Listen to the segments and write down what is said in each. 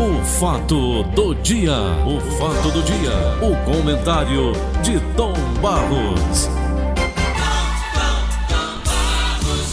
O fato do dia, o fato do dia, o comentário de Tom Barros.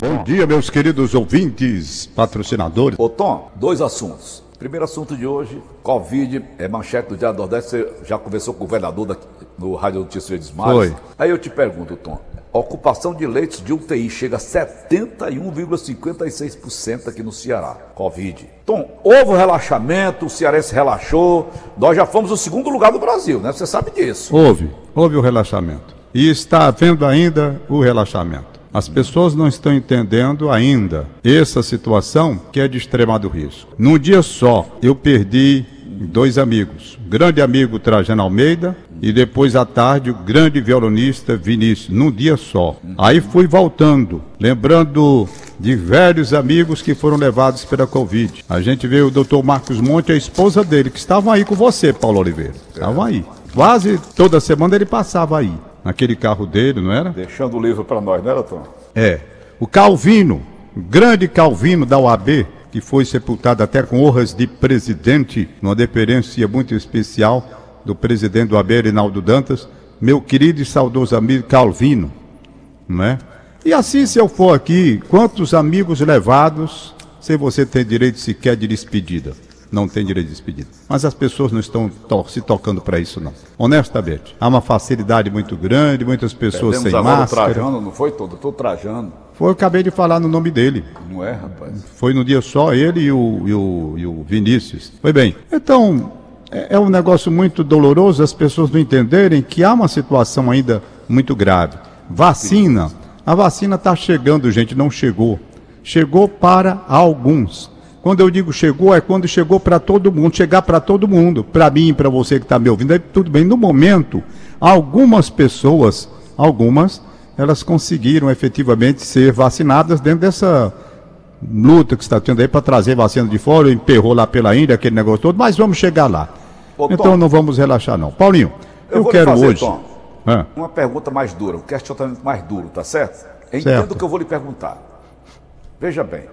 Bom dia, meus queridos ouvintes, patrocinadores. Ô Tom, dois assuntos. Primeiro assunto de hoje, Covid, é manchete do Diário do Nordeste, você já conversou com o governador daqui, no Rádio Notícias de Mares. Foi. Aí eu te pergunto, Tom, ocupação de leitos de UTI chega a 71,56% aqui no Ceará, Covid. Tom, houve relaxamento, o cearense relaxou, nós já fomos o segundo lugar do Brasil, né? Você sabe disso. Houve, houve o relaxamento. E está havendo ainda o relaxamento. As pessoas não estão entendendo ainda essa situação que é de extremado risco. Num dia só, eu perdi dois amigos. O grande amigo Trajano Almeida e depois à tarde o grande violonista Vinícius, num dia só. Aí fui voltando, lembrando de velhos amigos que foram levados pela Covid. A gente vê o Dr. Marcos Monte e a esposa dele, que estavam aí com você, Paulo Oliveira. Estavam aí. Quase toda semana ele passava aí, naquele carro dele, não era? Deixando o livro para nós, né, Tom? É. O Calvino, o grande Calvino da UAB, que foi sepultado até com honras de presidente, numa deferência muito especial do presidente do UAB, Reinaldo Dantas, meu querido e saudoso amigo Calvino, não é? E assim, se eu for aqui, quantos amigos levados, sem você ter direito sequer de despedida? Não tem direito de despedida. Mas as pessoas não estão to se tocando para isso, não. Honestamente. Há uma facilidade muito grande, muitas pessoas Perdemos sem agora máscara. o Trajano, não foi todo? Tô Trajano. Foi, eu acabei de falar no nome dele. Não é, rapaz? Foi no dia só ele e o, e o, e o Vinícius. Foi bem. Então, é, é um negócio muito doloroso as pessoas não entenderem que há uma situação ainda muito grave. Vacina. A vacina está chegando, gente, não chegou. Chegou para alguns. Quando eu digo chegou, é quando chegou para todo mundo, chegar para todo mundo, para mim, para você que está me ouvindo, aí tudo bem. No momento, algumas pessoas, algumas, elas conseguiram efetivamente ser vacinadas dentro dessa luta que está tendo aí para trazer vacina de fora, emperrou lá pela Índia, aquele negócio todo, mas vamos chegar lá. Ô, Tom. então não vamos relaxar não. Paulinho, eu, lhe quero fazer, hoje... Tom, Ah, uma pergunta mais dura, um questionamento mais duro, tá certo? Eu entendo o que eu vou lhe perguntar. Veja bem,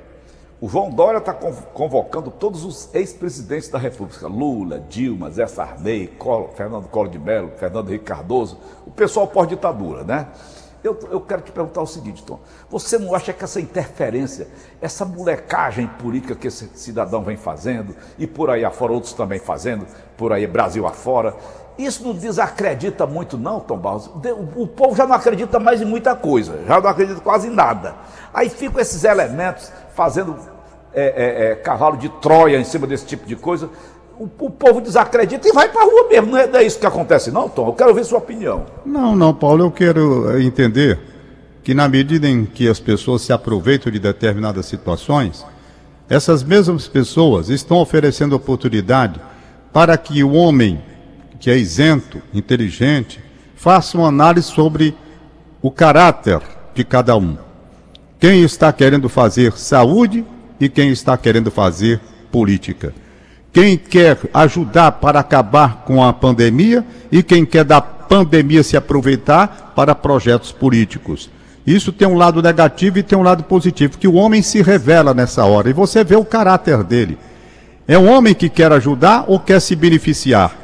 o João Dória está convocando todos os ex-presidentes da República, Lula, Dilma, Zé Sarney, Fernando Collor de Mello, Fernando Henrique Cardoso, o pessoal pós-ditadura, né? Eu, eu quero te perguntar o seguinte, Tom. Você não acha que essa interferência, essa molecagem política que esse cidadão vem fazendo, e por aí afora outros também fazendo, por aí Brasil afora, isso não desacredita muito, não, Tom Barros? O povo já não acredita mais em muita coisa, já não acredita quase em nada. Aí ficam esses elementos fazendo é, é, é, cavalo de Troia em cima desse tipo de coisa. O, o povo desacredita e vai pra rua mesmo. Não é, não é isso que acontece, não, Tom? Eu quero ouvir sua opinião. Não, não, Paulo, eu quero eh, entender que na medida em que as pessoas se aproveitam de determinadas situações, essas mesmas pessoas estão oferecendo oportunidade para que o homem que é isento, inteligente, faça uma análise sobre o caráter de cada um. Quem está querendo fazer saúde e quem está querendo fazer política. Quem quer ajudar para acabar com a pandemia e quem quer da pandemia se aproveitar para projetos políticos. Isso tem um lado negativo e tem um lado positivo, que o homem se revela nessa hora e você vê o caráter dele. É um homem que quer ajudar ou quer se beneficiar?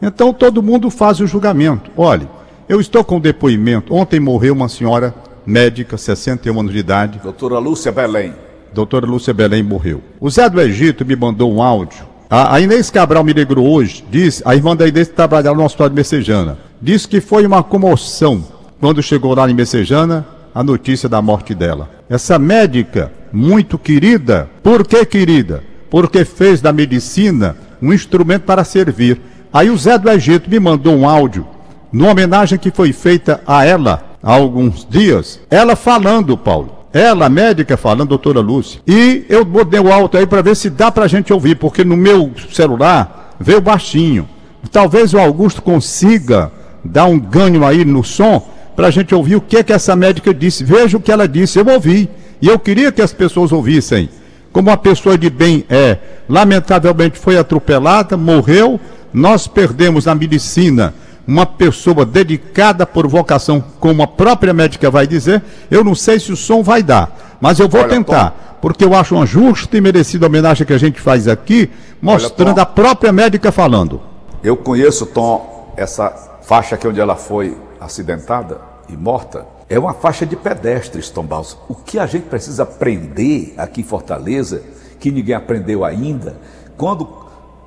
Então todo mundo faz o julgamento. Olhe, eu estou com depoimento. Ontem morreu uma senhora médica, 61 anos de idade, Doutora Lúcia Belém. doutora Lúcia Belém morreu. O Zé do Egito me mandou um áudio. A, a Inês Cabral me ligou hoje, disse, a irmã da Inês trabalhava no hospital de Messejana, disse que foi uma comoção quando chegou lá em Messejana a notícia da morte dela. Essa médica, muito querida, por que querida? Porque fez da medicina um instrumento para servir. Aí o Zé do Egito me mandou um áudio, numa homenagem que foi feita a ela há alguns dias. Ela falando, Paulo. Ela, médica, falando, doutora Lúcia. E eu botei o alto aí para ver se dá pra gente ouvir, porque no meu celular veio baixinho. Talvez o Augusto consiga dar um ganho aí no som pra gente ouvir o que é que essa médica disse. Veja o que ela disse, eu ouvi. E eu queria que as pessoas ouvissem. Como uma pessoa de bem é, lamentavelmente foi atropelada, morreu, nós perdemos na medicina uma pessoa dedicada por vocação, como a própria médica vai dizer, eu não sei se o som vai dar, mas eu vou Olha, tentar. porque eu acho uma justa e merecida homenagem que a gente faz aqui, mostrando Tom. a própria médica falando. Eu conheço, Tom, essa faixa aqui onde ela foi acidentada e morta. É uma faixa de pedestres, Tom Balsa. O que a gente precisa aprender aqui em Fortaleza, que ninguém aprendeu ainda, quando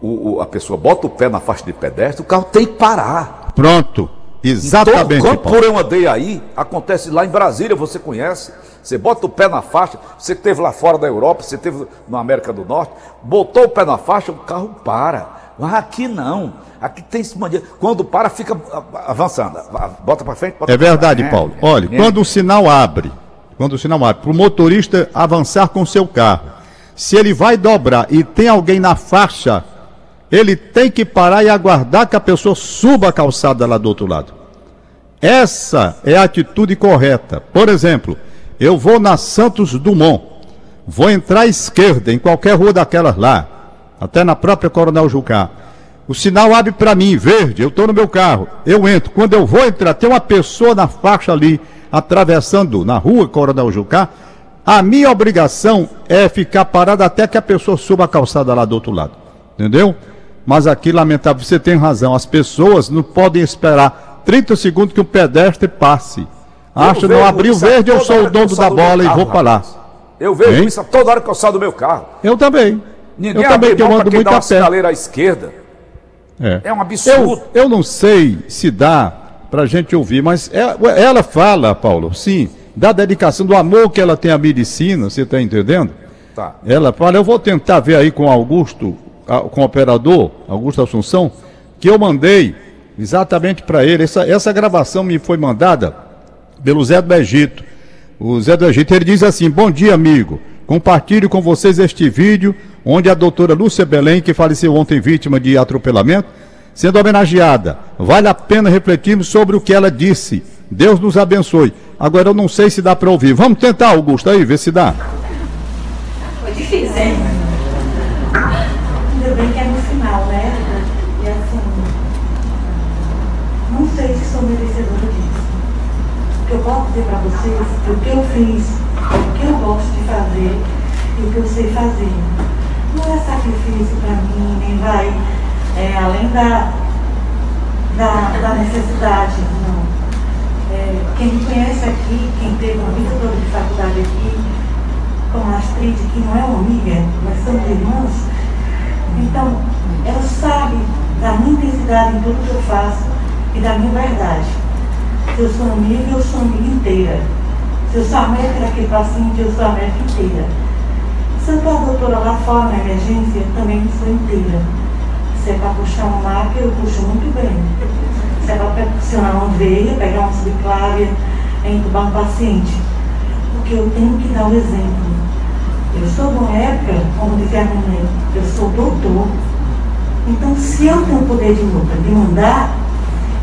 o- o- a pessoa bota o pé na faixa de pedestre, o carro tem que parar. Pronto. Exatamente. Então, quando por eu andei aí, acontece lá em Brasília, você conhece. Você bota o pé na faixa, você esteve lá fora da Europa, você esteve na América do Norte, botou o pé na faixa, o carro para. Mas aqui não. Aqui tem esse mania. Quando para, fica a- avançando. A- Bota para frente, bota É verdade. Paulo. É, Olha, é. quando o sinal abre, quando o sinal abre, para o motorista avançar com o seu carro, se ele vai dobrar e tem alguém na faixa, ele tem que parar e aguardar que a pessoa suba a calçada lá do outro lado. Essa é a atitude correta. Por exemplo, eu vou na Santos Dumont, vou entrar à esquerda, em qualquer rua daquelas lá, até na própria Coronel Jucá. O sinal abre para mim, verde, eu estou no meu carro, eu entro. Quando eu vou entrar, tem uma pessoa na faixa ali, atravessando na rua Coronel Jucá. A minha obrigação é ficar parado até que a pessoa suba a calçada lá do outro lado. Entendeu? Mas aqui, lamentável, você tem razão. As pessoas não podem esperar 30 segundos que um pedestre passe. Acho não isso verde, eu sou o dono da bola e vou para lá. Eu vejo Hein? isso toda hora que eu saio do meu carro. Eu também. Ninguém eu também, que eu ando muito dá a pé. à esquerda. É. É um absurdo. Eu, eu não sei se dá pra gente ouvir, mas é- ela fala, Paulo, sim, da dedicação, do amor que ela tem à medicina, você está entendendo? Tá. Ela fala, eu vou tentar ver aí com Augusto, a- com o operador, Augusto Assunção, que eu mandei exatamente para ele. Essa, essa gravação me foi mandada pelo Zé do Egito. O Zé do Egito, ele diz assim, bom dia, amigo. Compartilho com vocês este vídeo, onde a doutora Lúcia Belém, que faleceu ontem vítima de atropelamento, sendo homenageada. Vale a pena refletirmos sobre o que ela disse. Deus nos abençoe. Agora eu não sei se dá para ouvir. Vamos tentar, Augusto, aí, ver se dá. Foi difícil, hein? Bem que é no final, né? E assim, não sei se sou merecedora disso. O que eu posso dizer para vocês é o que eu fiz, o que eu gosto de fazer e o que eu sei fazer. Não é sacrifício para mim, nem vai é, além da, da, da necessidade, não. É, quem me conhece aqui, quem teve uma vida toda de faculdade aqui, com a Astrid, que não é uma amiga, nós somos irmãos, então ela sabe da minha intensidade em tudo que eu faço e da minha verdade. Se eu sou amiga, eu sou amiga inteira. Se eu sou médica daquele paciente, eu sou a médica inteira. Se eu estou a doutora lá fora na emergência, também sou inteira. Se é para puxar uma máquina, eu puxo muito bem. Se é para percussionar uma veia, pegar uma subclávia, entubar um paciente. Porque eu tenho que dar o exemplo. Eu sou época, como dizia a mãe, eu sou doutor. Então, se eu tenho o poder de luta, de mandar,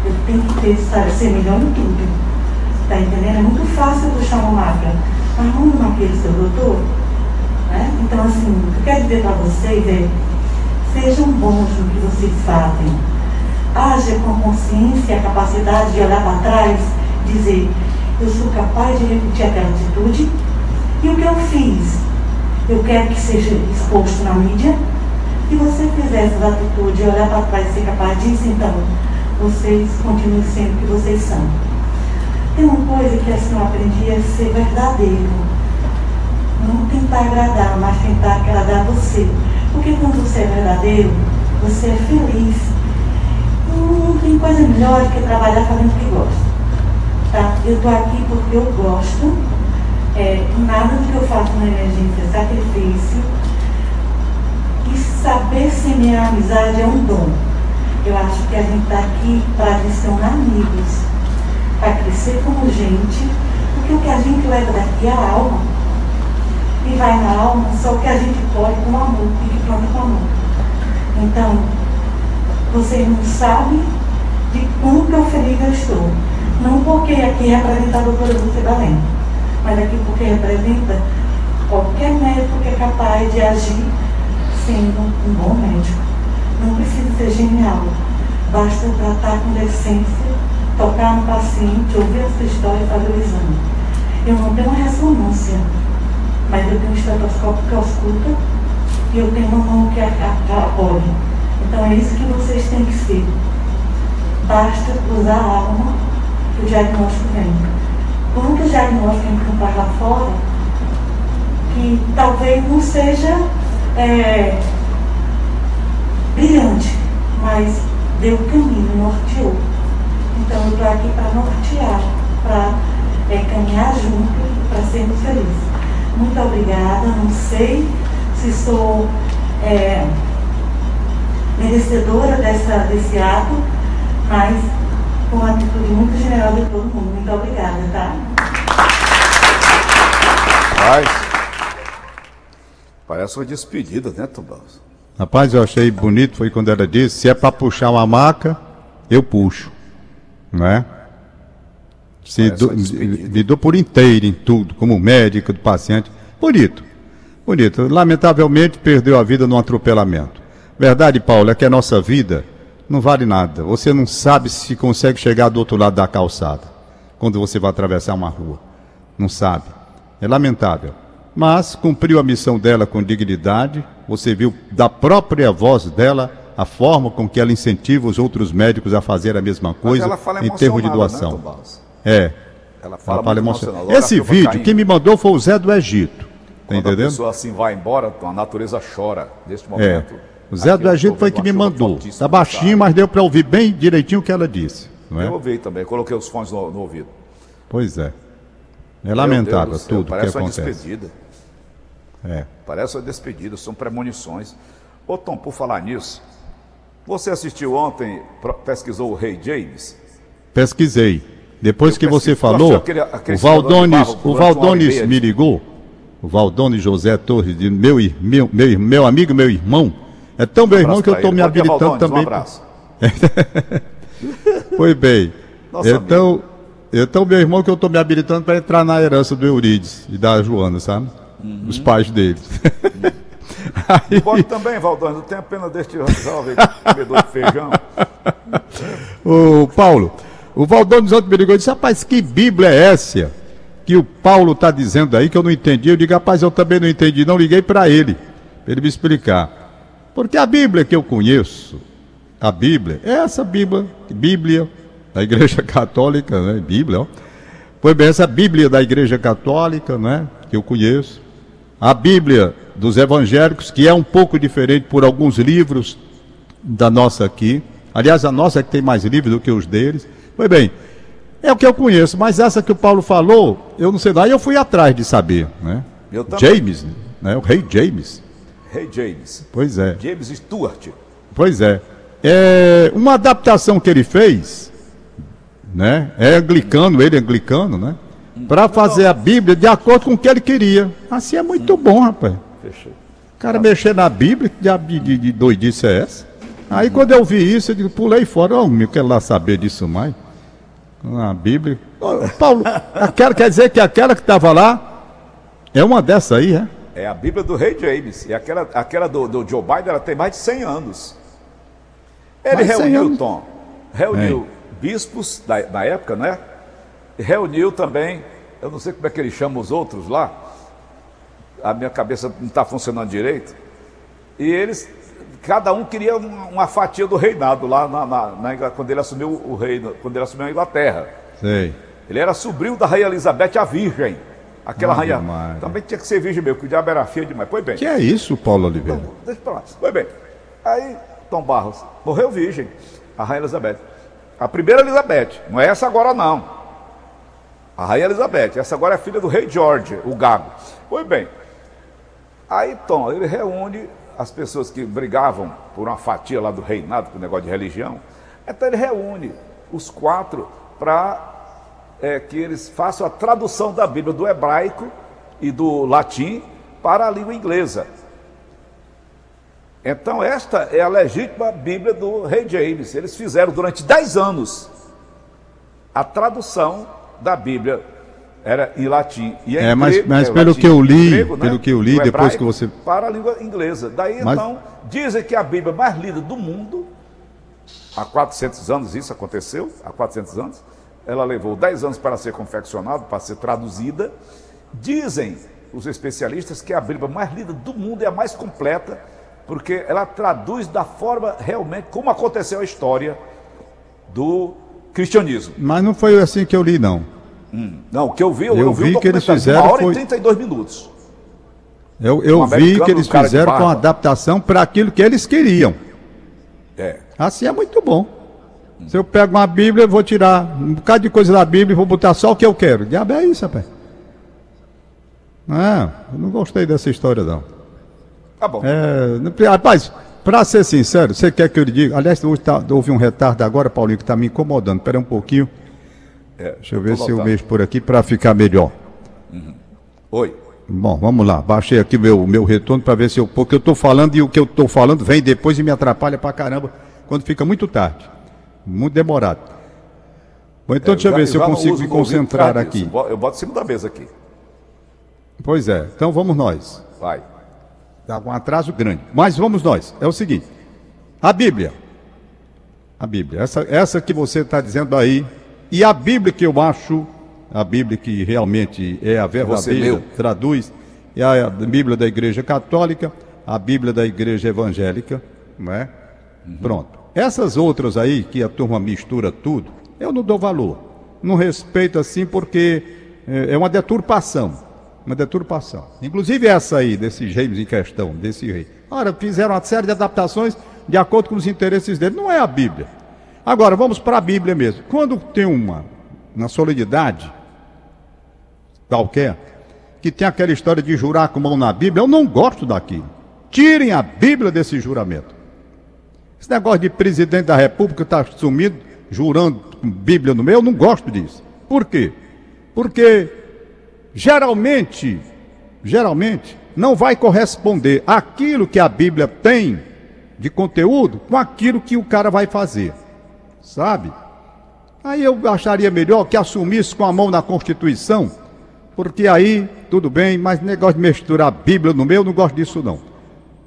eu tenho que ter, sabe, ser melhor em tudo. Tá entendendo? É muito fácil puxar uma máquina. Mas vamos naquele seu doutor? Né? Então, assim, o que eu quero dizer para vocês é, sejam bons no que vocês fazem. Haja com consciência a capacidade de olhar para trás, dizer, eu sou capaz de repetir aquela atitude e o que eu fiz, eu quero que seja exposto na mídia. Se você fizer essa atitude, olhar para trás e ser capaz disso, então vocês continuem sendo o que vocês são. Tem uma coisa que assim eu aprendi é ser verdadeiro. Não tentar agradar, mas tentar agradar você. Porque quando você é verdadeiro, você é feliz. Não tem coisa melhor do que trabalhar fazendo o que gosta. Tá? Eu estou aqui porque eu gosto. É, nada do que eu faço na emergência é sacrifício. E saber semear amizade é um dom. Eu acho que a gente está aqui para adicionar amigos, para crescer como gente, porque o que a gente leva daqui é a alma. E vai na alma só o que a gente pode com amor, e que planta com amor. Então, vocês não sabem de quão feliz eu estou. Não porque aqui representa a doutora Lúcia Belém, mas aqui porque representa qualquer médico que é capaz de agir sendo um bom médico. Não precisa ser genial. Basta tratar com decência, tocar no paciente, ouvir a sua história e fazer o exame. Eu não tenho uma ressonância. mas eu tenho um estetoscópio que ausculta e eu tenho uma mão que apoia. Então é isso que vocês têm que ser. Basta usar a alma que o diagnóstico vem. Quando o diagnóstico encontrar lá fora, que talvez não seja é, brilhante, mas deu o caminho, norteou. Então eu estou aqui para nortear, para é, caminhar junto para sermos felizes. Muito obrigada, não sei se sou é, merecedora dessa, desse ato, mas com uma atitude muito generosa de todo mundo. Muito obrigada, tá? Paz. Parece uma despedida, né, Tubãos? Rapaz, eu achei bonito, foi quando ela disse, se é para puxar uma maca, eu puxo. Não é? Se do, me dou por inteiro em tudo, como médico do paciente. Bonito. Bonito. Lamentavelmente perdeu a vida num atropelamento. Verdade, Paulo, é que a nossa vida não vale nada. Você não sabe se consegue chegar do outro lado da calçada quando você vai atravessar uma rua. Não sabe. É lamentável. Mas cumpriu a missão dela com dignidade. Você viu da própria voz dela a forma com que ela incentiva os outros médicos a fazer a mesma coisa em termos de emocionada, doação. Né? É. Ela fala, Ela fala. Olha Esse vídeo, caindo. quem me mandou foi o Zé do Egito. Tá Quando a entendendo? pessoa assim vai embora, a natureza chora neste É. O Zé Aqui do Egito foi que me mandou. fortíssima Tá baixinho, mas deu para ouvir bem direitinho o que ela disse. Não é? Eu ouvi também, coloquei os fones no, no ouvido. Pois é. É lamentável céu, tudo que Parece uma acontece. despedida. É. Parece uma despedida, são premonições. Ô Tom, por falar nisso, você assistiu ontem, pesquisou o Rei James? Pesquisei. Depois Eu que você falou, aquele- aquele o Valdones, o Valdones me ligou. O Valdones José Torres, meu, meu, meu, meu amigo, meu irmão. É tão meu irmão Um Abraço que eu estou me habilitando Valdones, também. Um abraço. Pois bem. Nosso então, então, meu irmão, que eu estou me habilitando para entrar na herança do Eurides e da Joana, sabe? Uhum. Os pais deles. Aí, Pode também, Valdones, não tenha pena deste jovem comedor de feijão. Ô, Paulo, o Valdones ontem me ligou e disse, rapaz, que Bíblia é essa que o Paulo está dizendo aí que eu não entendi? Eu digo, rapaz, eu também não entendi, não liguei para ele, para ele me explicar. Porque a Bíblia que eu conheço, a Bíblia, é essa Bíblia, Bíblia da Igreja Católica, né? Bíblia, ó. Foi bem essa Bíblia da Igreja Católica, né? Que eu conheço. A Bíblia dos evangélicos, que é um pouco diferente por alguns livros da nossa aqui. Aliás, a nossa é que tem mais livros do que os deles. Foi bem, é o que eu conheço, mas essa que o Paulo falou, eu não sei lá, e eu fui atrás de saber, né? James, né? O rei James. Rei James. Pois é. James Stewart. Pois é. É uma adaptação que ele fez, né? É anglicano, ele é anglicano, né? Para fazer a Bíblia de acordo com o que ele queria. Assim é muito bom, rapaz. Fechou. O cara mexer na Bíblia, que de, de, de doidice é essa? Aí quando eu vi isso, eu digo, pulei fora, oh, eu quero lá saber disso mais. Na Bíblia. Ô, Paulo, aquela, quer dizer que aquela que estava lá é uma dessa aí, é? É a Bíblia do Rei James. E aquela, aquela do, do Joe Biden, ela tem mais de 100 anos. Ele Mais de 100 reuniu, anos? Tom, reuniu bispos da, da época, né? E reuniu também, eu não sei como é que ele chama os outros lá, a minha cabeça não está funcionando direito. E eles, cada um queria uma, fatia do reinado lá na, na- na quando ele assumiu o reino, quando ele assumiu a Inglaterra. Sei. Ele era sobrinho da Rainha Elizabeth, a Virgem. Aquela Ave rainha. Maria. Também tinha que ser virgem mesmo, que o diabo era feio demais. Pois bem. Que é isso, Paulo Oliveira? Deixa pra lá. Pois bem. Aí, Tom Barros, morreu virgem, a Rainha Elizabeth. A primeira Elizabeth, não é essa agora não. A Rainha Elizabeth, essa agora é filha do rei George, o Gago. Pois bem. Aí, Tom, ele reúne as pessoas que brigavam por uma fatia lá do reinado, com o negócio de religião. Então ele reúne os quatro para que eles façam a tradução da Bíblia do hebraico e do latim para a língua inglesa. Então, esta é a legítima Bíblia do rei James. Eles fizeram durante 10 anos a tradução da Bíblia. Era em latim. E em É, mas- mas o pelo latim, que eu li, grego, né? pelo que eu li, Do depois que você- Para a língua inglesa. Daí, Mas- então, dizem que a Bíblia mais lida do mundo, há 400 anos isso aconteceu, há 400 anos, ela levou 10 anos para ser confeccionada, para ser traduzida. Dizem os especialistas que é a Bíblia mais lida do mundo e a mais completa, porque ela traduz da forma realmente como aconteceu a história do cristianismo. Mas não foi assim que eu li, não. Não, o que eu vi, eu, Eu vi, vi que eles fizeram uma hora foi- e 32 minutos. Eu, eu Um vi que eles fizeram com adaptação para aquilo que eles queriam. É. Assim é muito bom. Se eu pego uma Bíblia, eu vou tirar um bocado de coisa da Bíblia e vou botar só o que eu quero. Diabo é isso, rapaz. Não, eu não gostei dessa história, não. Tá bom. É, rapaz, para ser sincero, você quer que eu lhe diga? Aliás, hoje tá- houve um retardo agora, Paulinho, que está me incomodando. Espera um pouquinho. É, Deixa eu ver se eu mexo por aqui para ficar melhor. Oi. Bom, vamos lá. Baixei aqui meu, meu retorno para ver se eu. Porque eu estou falando e o que eu estou falando vem depois e me atrapalha pra caramba quando fica muito tarde. Muito demorado. Bom, então deixa eu ver se eu consigo me concentrar disso. aqui. Bo- Eu boto em cima da mesa aqui. Pois é, então vamos nós. Vai. Está com um atraso grande. Mas vamos nós. É o seguinte: a Bíblia. A Bíblia. Essa, essa que você está dizendo aí. E a Bíblia que eu acho, a Bíblia que realmente é a verdadeira, traduz, é a Bíblia da Igreja Católica, a Bíblia da Igreja Evangélica, não é? Pronto. Essas outras aí, que a turma mistura tudo, eu não dou valor. Não respeito assim porque é é uma deturpação. Uma deturpação. Inclusive essa aí, desses reis em questão, desse rei. Ora, fizeram uma série de adaptações de acordo com os interesses dele. Não é a Bíblia. Agora, vamos para a Bíblia mesmo. Quando tem uma, uma solididade qualquer, que tem aquela história de jurar com mão na Bíblia, eu não gosto daquilo. Tirem a Bíblia desse juramento. Esse negócio de presidente da República está sumido, jurando com Bíblia no meio, eu não gosto disso. Por quê? Porque geralmente, geralmente, não vai corresponder aquilo que a Bíblia tem de conteúdo com aquilo que o cara vai fazer. Sabe? Aí eu acharia melhor que assumisse com a mão na Constituição, porque aí tudo bem, mas negócio de misturar a Bíblia no meio, eu não gosto disso não.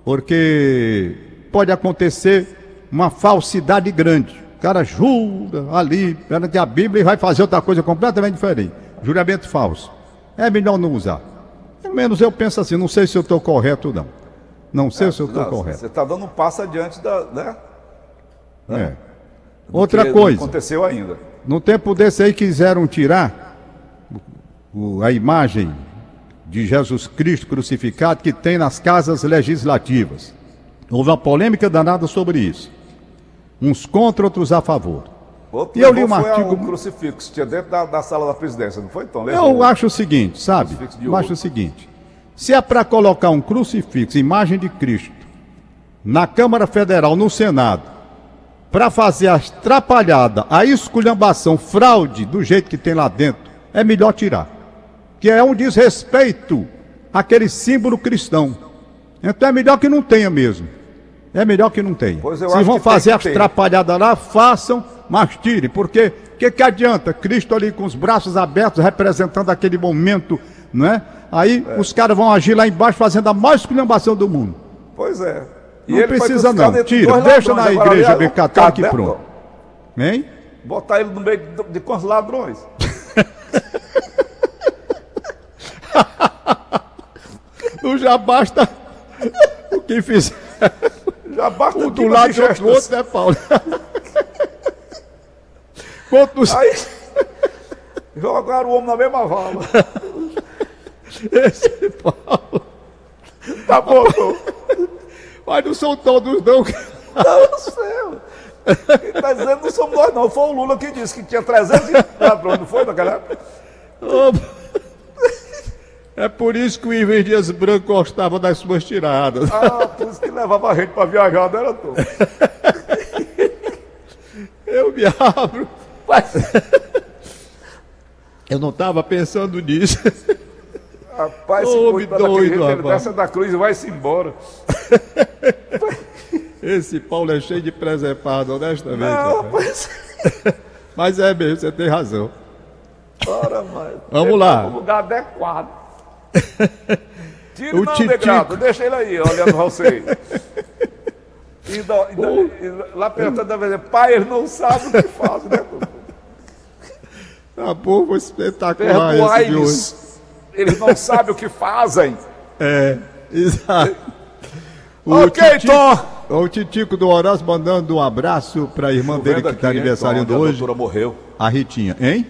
Porque pode acontecer uma falsidade grande. O cara jura ali perante a Bíblia e vai fazer outra coisa completamente diferente. Juramento falso. É melhor não usar. Pelo menos eu penso assim, não sei se eu estou correto ou não. Não sei se eu estou correto. Você está dando um passo adiante da. Né? É. do Outra coisa. Não aconteceu ainda. No tempo desse aí quiseram tirar a imagem de Jesus Cristo crucificado que tem nas casas legislativas. Houve uma polêmica danada sobre isso. Uns contra, outros a favor. Outro E eu li um artigo- Um crucifixo, tinha dentro da, da sala da presidência, não foi, Tom? Eu acho o seguinte, sabe? Eu acho o seguinte. Se é para colocar um crucifixo, imagem de Cristo, na Câmara Federal, no Senado, para fazer a atrapalhada, a esculhambação, fraude do jeito que tem lá dentro, é melhor tirar. Que é um desrespeito àquele símbolo cristão. Então é melhor que não tenha mesmo. É melhor que não tenha. Se vão fazer as ter. atrapalhadas lá, façam, mas tirem. Porque o que, que adianta? Cristo ali com os braços abertos, representando aquele momento, não é? Aí os caras vão agir lá embaixo fazendo a maior esculhambação do mundo. Pois é. Não foi precisa não. Tira, deixa na igreja ali, católica e caderno, pronto. Hein? Botar ele no meio de, de quantos ladrões? Não já basta o que fizer Já basta um do lado e outro, do gestos. outro, né, Paulo? Quantos Aí jogaram o homem na mesma vala. esse Paulo? Tá bom. Mas não são todos, não. Não, céu. Quem tá dizendo não somos nós, não. Foi o Lula que disse que tinha 300 ladrões, não foi naquela época? É por isso que o Ives Dias Branco gostava das suas tiradas. Ah, por isso que levava a gente pra viajar, não era, Tom? Eu me abro. Mas, Eu não estava pensando nisso. rapaz, esse Ô, daquele doido, rapaz. da cruz e vai-se embora. Esse Paulo é cheio de presepado, honestamente. Não, rapaz. rapaz. Mas é mesmo, você tem razão. Ora, mas. Vamos lá. no lugar adequado. Tira O não, Titico. Deixa ele aí, olhando você. E, e e lá perto da vez, pai, ele não sabe o que faz, né? Tá bom, foi espetacular esse hoje. Perdoai-lhes. Eles não sabem o que fazem. É, exato. O Ok, Titico- Tom. O Titico do Horácio mandando um abraço para a irmã dele que está aniversariando onde A hoje, doutora morreu. a Ritinha. Hein?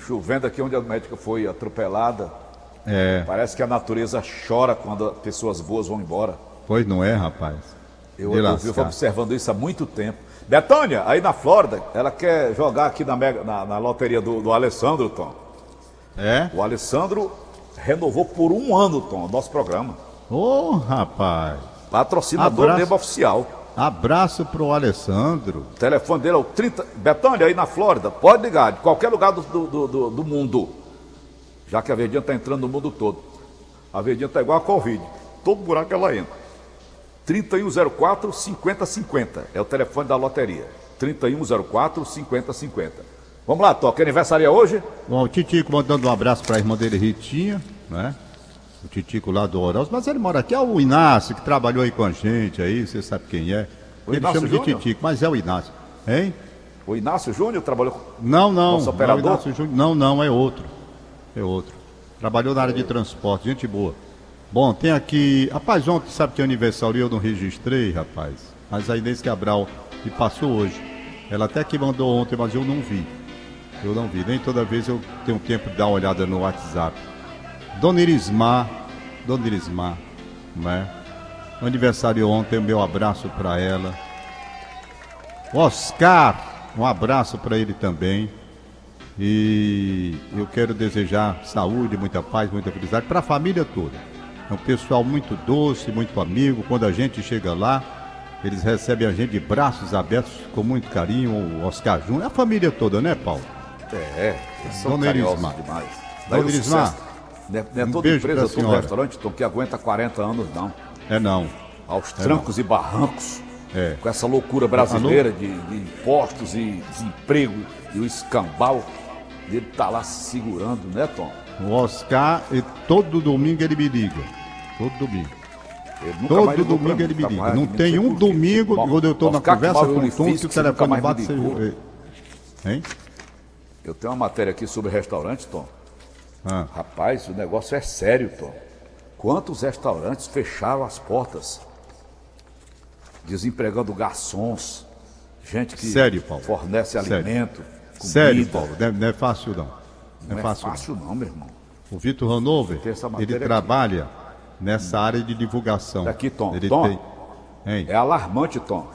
Chovendo aqui onde a médica foi atropelada. É, Parece que a natureza chora quando pessoas boas vão embora. pois não é, rapaz. Eu, eu vivo observando isso há muito tempo. Betânia, aí na Flórida, ela quer jogar aqui na, mega- na- na loteria do, do Alessandro, Tom. É? O Alessandro renovou por um ano, Tom, o nosso programa. Ô, rapaz. Patrocinador Abraço. mesmo oficial. Abraço pro Alessandro. O telefone dele é o 30. Betânia, aí na Flórida, pode ligar, de qualquer lugar do, do, do- do mundo. Já que a Verdinha está entrando no mundo todo. A Verdinha está igual a Covid. Todo buraco ela entra. 3104 5050 é o telefone da loteria. 3104 5050. Vamos lá, Toca. Aniversaria hoje? Bom, o Titico mandando um abraço para a irmã dele, Ritinha, né? O Titico lá do Horácio. Mas ele mora aqui, é o Inácio, que trabalhou aí com a gente aí, você sabe quem é. O ele Inácio chama de? Titico, mas é o Inácio. Hein? O Inácio Júnior trabalhou com. Não, não. Nosso não, operador? Inácio Júnior- não, não, é outro. É outro. Trabalhou na área de transporte, gente boa. Bom, tem aqui. Rapaz, ontem sabe que é aniversário eu não registrei, rapaz. Mas a Inês Cabral me passou hoje. Ela até que mandou ontem, mas eu não vi. Eu não vi. Nem toda vez eu tenho tempo de dar uma olhada no WhatsApp. Dona Irismar, Dona Irismar, né? Aniversário ontem, meu abraço para ela. Oscar, um abraço para ele também. E eu quero desejar saúde, muita paz, muita felicidade para a família toda. É um pessoal muito doce, muito amigo. Quando a gente chega lá, eles recebem a gente de braços abertos, com muito carinho. O Oscar Júnior, a família toda, né, Paulo? É, eles são Dona Irismar. demais. Dona Daí Irismar, sucesso. Não é, não é um toda empresa, todo restaurante, Tom, que aguenta 40 anos, não. É não. Aos trancos e barrancos. É. Com essa loucura brasileira de, de impostos e desemprego e o escambau. Ele tá lá se segurando, né, Tom? O Oscar, e todo domingo ele me liga. Todo domingo. Todo domingo ele me nunca liga. Não não tem sei um domingo, Mal- quando eu estou na conversa com o Tom, que o telefone bate. Você... Hein? Eu tenho uma matéria aqui sobre restaurantes, Tom. Ah, Rapaz, o negócio é sério, Tom. Quantos restaurantes fecharam as portas? Desempregando garçons, gente que Sério, fornece Sério. alimento, comida. sério, Paulo, não é, não é fácil não. Não Não é é fácil. não. fácil não, meu irmão. O Vitor Hanover, ele aqui. trabalha nessa área de divulgação. Tá aqui, Tom. Ele Tom. tem. É alarmante, Tom.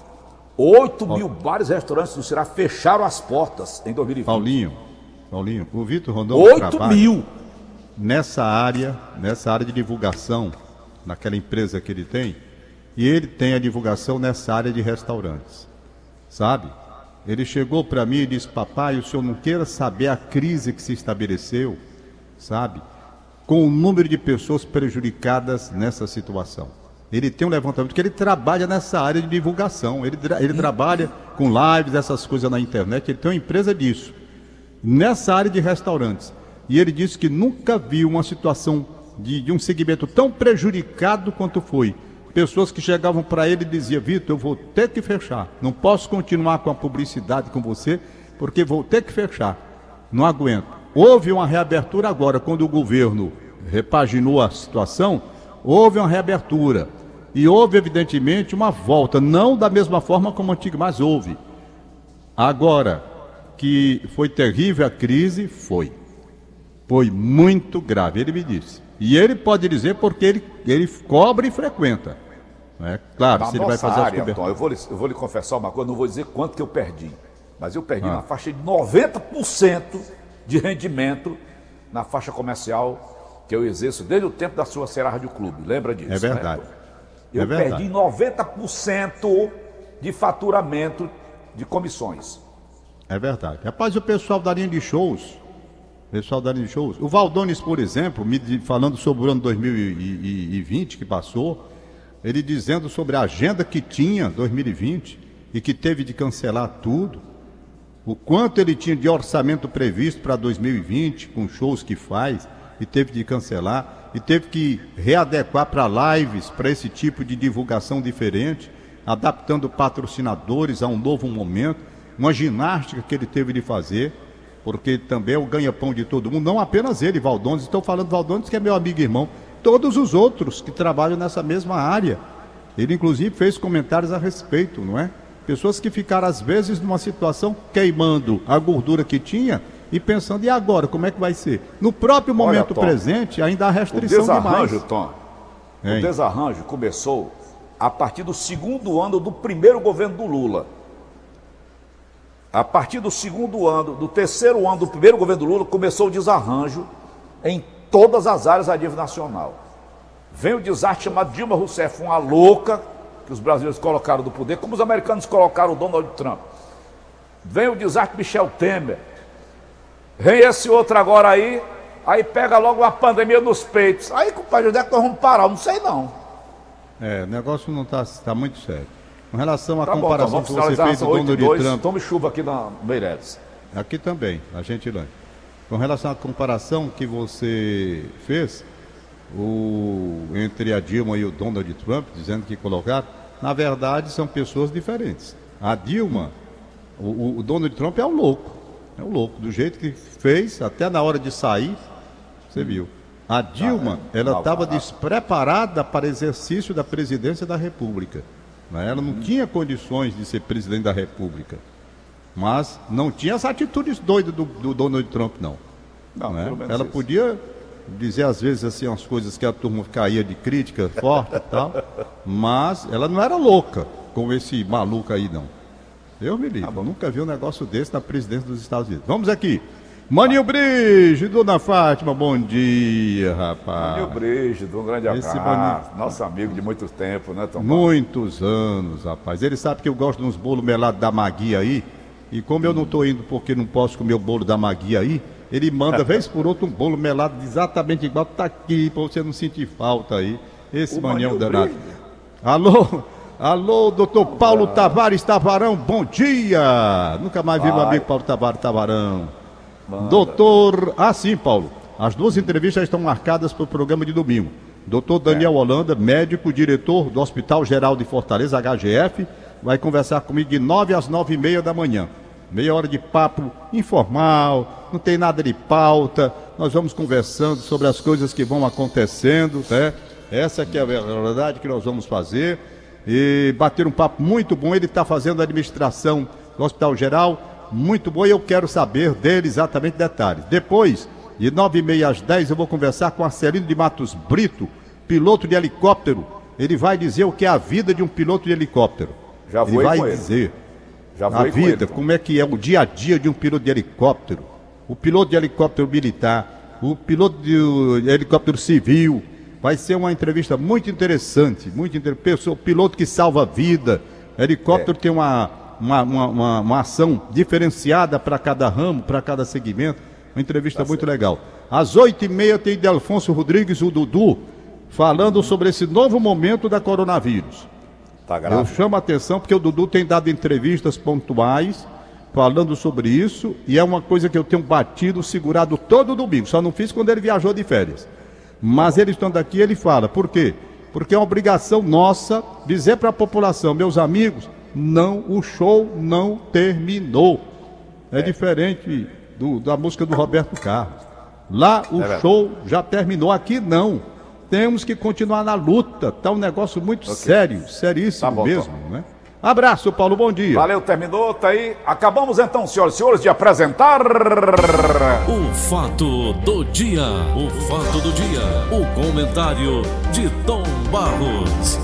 8 mil bares e restaurantes do Ceará fecharam as portas em 2020. Paulinho, Paulinho, o Vitor Hanover 8 trabalha mil! nessa área, nessa área de divulgação, naquela empresa que ele tem, e ele tem a divulgação nessa área de restaurantes. Sabe? Ele chegou para mim e disse: Papai, o senhor não queira saber a crise que se estabeleceu, sabe? Com o número de pessoas prejudicadas nessa situação. Ele tem um levantamento, porque ele trabalha nessa área de divulgação. Ele, ele trabalha com lives, essas coisas na internet, ele tem uma empresa disso nessa área de restaurantes. E ele disse que nunca viu uma situação de, de um segmento tão prejudicado quanto foi. Pessoas que chegavam para ele e diziam, Vitor, eu vou ter que fechar. Não posso continuar com a publicidade com você, porque vou ter que fechar. Não aguento. Houve uma reabertura agora, quando o governo repaginou a situação, houve uma reabertura. E houve, evidentemente, uma volta, não da mesma forma como antiga, mas houve. Agora, que foi terrível a crise, foi. Foi muito grave, ele me disse. E ele pode dizer porque ele, ele cobra e frequenta. É claro, Na se ele vai fazer as área, coberturas. Tom, eu vou, lhe, eu vou lhe confessar uma coisa, não vou dizer quanto que eu perdi. Mas eu perdi Ah. na faixa de 90% de rendimento na faixa comercial que eu exerço desde o tempo da sua Serra Rádio Clube. Lembra disso? É verdade. né? Eu É verdade. perdi 90% de faturamento de comissões. É verdade. Rapaz, o pessoal da linha de shows, o pessoal da linha de shows, o Valdones, por exemplo, me falando sobre o ano 2020 que passou, ele dizendo sobre a agenda que tinha 2020 e que teve de cancelar tudo, o quanto ele tinha de orçamento previsto para 2020, com shows que faz, e teve de cancelar, e teve que readequar para lives, para esse tipo de divulgação diferente, adaptando patrocinadores a um novo momento, uma ginástica que ele teve de fazer. porque também é o ganha-pão de todo mundo, não apenas ele, Valdones, estou falando Valdones que é meu amigo e irmão, todos os outros que trabalham nessa mesma área. Ele inclusive fez comentários a respeito, não é? Pessoas que ficaram às vezes numa situação queimando a gordura que tinha e pensando, e agora, como é que vai ser? No próprio momento Olha, Tom, presente, ainda há restrição o desarranjo, demais. Tom, hein? o desarranjo começou a partir do segundo ano do primeiro governo do Lula. A partir do segundo ano, do terceiro ano do primeiro governo do Lula, começou o desarranjo em todas as áreas da nível nacional. Vem o desastre chamado Dilma Rousseff, uma louca que os brasileiros colocaram do poder, como os americanos colocaram o Donald Trump. Vem o desastre Michel Temer. Vem esse outro agora aí, aí pega logo a pandemia nos peitos. Aí, compadre, onde é que nós vamos parar? Eu não sei não. É, o negócio não está tá muito sério. Com relação à tá comparação bom, então, que você fez do Donald Trump... Tome chuva aqui na Meireles. Aqui também, a Gentilândia. Com relação à comparação que você fez o, entre a Dilma e o Donald Trump, dizendo que colocaram, na verdade são pessoas diferentes. A Dilma, o, o Donald Trump é um louco, é um louco, do jeito que fez, até na hora de sair, você viu. A Dilma, ah, é. ela estava despreparada para exercício da presidência da República. Né? Ela não tinha condições de ser presidente da República. Mas não tinha as atitudes doidas do, do Donald Trump, não. não né? Ela isso. podia dizer às vezes assim as coisas que a turma caía de crítica forte e tal, mas ela não era louca como esse maluco aí não. Eu me livro, ah, nunca vi um negócio desse na presidência dos Estados Unidos. Vamos aqui. Maninho Brígido, Dona Fátima, bom dia, rapaz. Maninho Brígido, um grande abraço. Maninho... Nosso amigo de muito tempo, né, Tom? Muitos anos, rapaz. Ele sabe que eu gosto de uns bolos melados da Maguia aí. E como eu não estou indo porque não posso comer o bolo da Maguia aí, ele manda, vez por outro, um bolo melado exatamente igual tá aqui, para você não sentir falta aí. Esse manhão danado. Alô, alô, doutor Paulo Tavares Tavarão, bom dia! Nunca mais vi meu amigo Paulo Tavares Tavarão. Manda. Doutor, ah sim, Paulo, as duas entrevistas estão marcadas para o programa de domingo. Doutor Daniel é. Holanda, médico, diretor do Hospital Geral de Fortaleza, HGF, vai conversar comigo de 9 às 9 e meia da manhã meia hora de papo informal, não tem nada de pauta, nós vamos conversando sobre as coisas que vão acontecendo, né? Essa que é a verdade que nós vamos fazer e bater um papo muito bom. Ele está fazendo a administração do Hospital Geral, muito bom, e eu quero saber dele exatamente detalhes. Depois, de nove e meia às dez, eu vou conversar com Arcelino de Matos Brito, piloto de helicóptero. Ele vai dizer o que é a vida de um piloto de helicóptero. Já ele vai dizer. Já na vida, como é que é o dia a dia de um piloto de helicóptero, o piloto de helicóptero militar, o piloto de helicóptero civil. Vai ser uma entrevista muito interessante, muito interessante. O piloto que salva vida. Helicóptero é. tem uma, uma, uma, uma, uma ação diferenciada para cada ramo, para cada segmento. Uma entrevista tá muito certo. legal. Às oito e meia tem Delfonso Rodrigues, o Dudu, falando sobre esse novo momento da coronavírus. Tá. Eu chamo a atenção porque o Dudu tem dado entrevistas pontuais falando sobre isso e é uma coisa que eu tenho batido, segurado todo domingo. Só não fiz quando ele viajou de férias. Mas ele estando aqui, ele fala. Por quê? Porque é uma obrigação nossa dizer para a população, meus amigos, não, o show não terminou. É, é. diferente do, da música do Roberto Carlos. Lá o é show já terminou, aqui não temos que continuar na luta. Tá um negócio muito okay. sério, seríssimo tá bom, mesmo, né? Abraço, Paulo, bom dia. Valeu, terminou, tá aí. Acabamos então, senhoras e senhores, de apresentar. O fato do dia. O fato do dia. O comentário de Tom Barros.